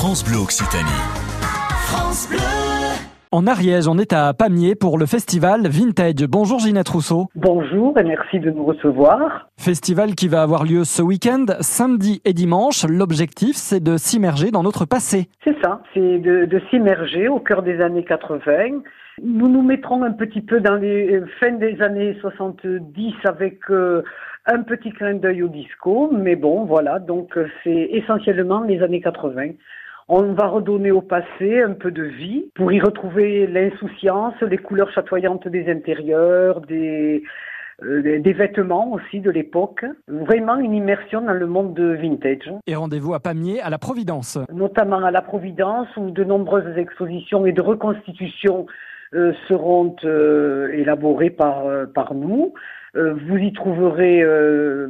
France Bleu Occitanie. France Bleu. En Ariège, on est à Pamiers pour le festival Vintage. Bonjour Ginette Rousseau. Bonjour et merci de nous recevoir. Festival qui va avoir lieu ce week-end, samedi et dimanche. L'objectif, c'est de s'immerger dans notre passé. C'est ça, c'est de, de s'immerger au cœur des années 80. Nous nous mettrons un petit peu dans les euh, fins des années 70 avec euh, un petit clin d'œil au disco, mais bon, voilà, donc euh, c'est essentiellement les années 80. On va redonner au passé un peu de vie pour y retrouver l'insouciance, les couleurs chatoyantes des intérieurs, des, euh, des- vêtements aussi de l'époque. Vraiment une immersion dans le monde de vintage, Et rendez-vous à Pamiers, à la Providence. notamment à la Providence où de nombreuses expositions et de reconstitutions euh, seront euh, élaborées par, par nous. Euh, vous y trouverez euh,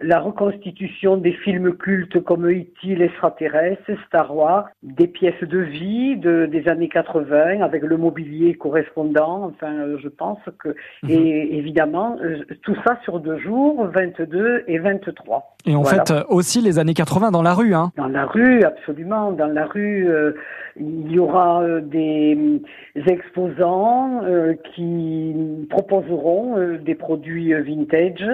la reconstitution des films cultes comme E.T. l'extraterrestre, Star Wars, des pièces de vie de, des années 80 avec le mobilier correspondant. Enfin, euh, je pense que Mhm. et évidemment tout ça sur deux jours, 22 et 23. Et en Voilà. fait, aussi les années 80 dans la rue. Hein. Dans la rue, absolument. Dans la rue, euh, il y aura euh, des exposants euh, qui proposeront euh, des produits euh, vintage,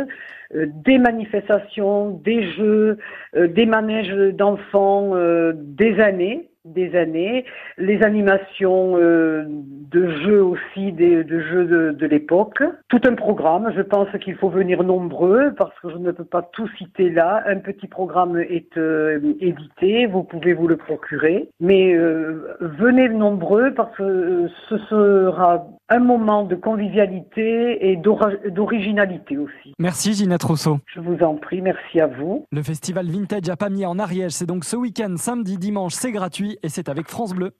euh, des manifestations, des jeux, euh, des manèges d'enfants euh, des années, des années, les animations euh, de jeux aussi, des, de jeux de, de l'époque. Tout un programme. Je pense qu'il faut venir nombreux parce que je ne peux pas tout citer là. Un petit programme est euh, édité, vous pouvez vous le procurer. Mais euh, venez nombreux parce que euh, ce sera un moment de convivialité et d'originalité aussi. Merci Ginette Rousseau. Je vous en prie, merci à vous. Le festival Vintage à Pamiers en Ariège, c'est donc ce week-end, samedi, dimanche, c'est gratuit et c'est avec France Bleu.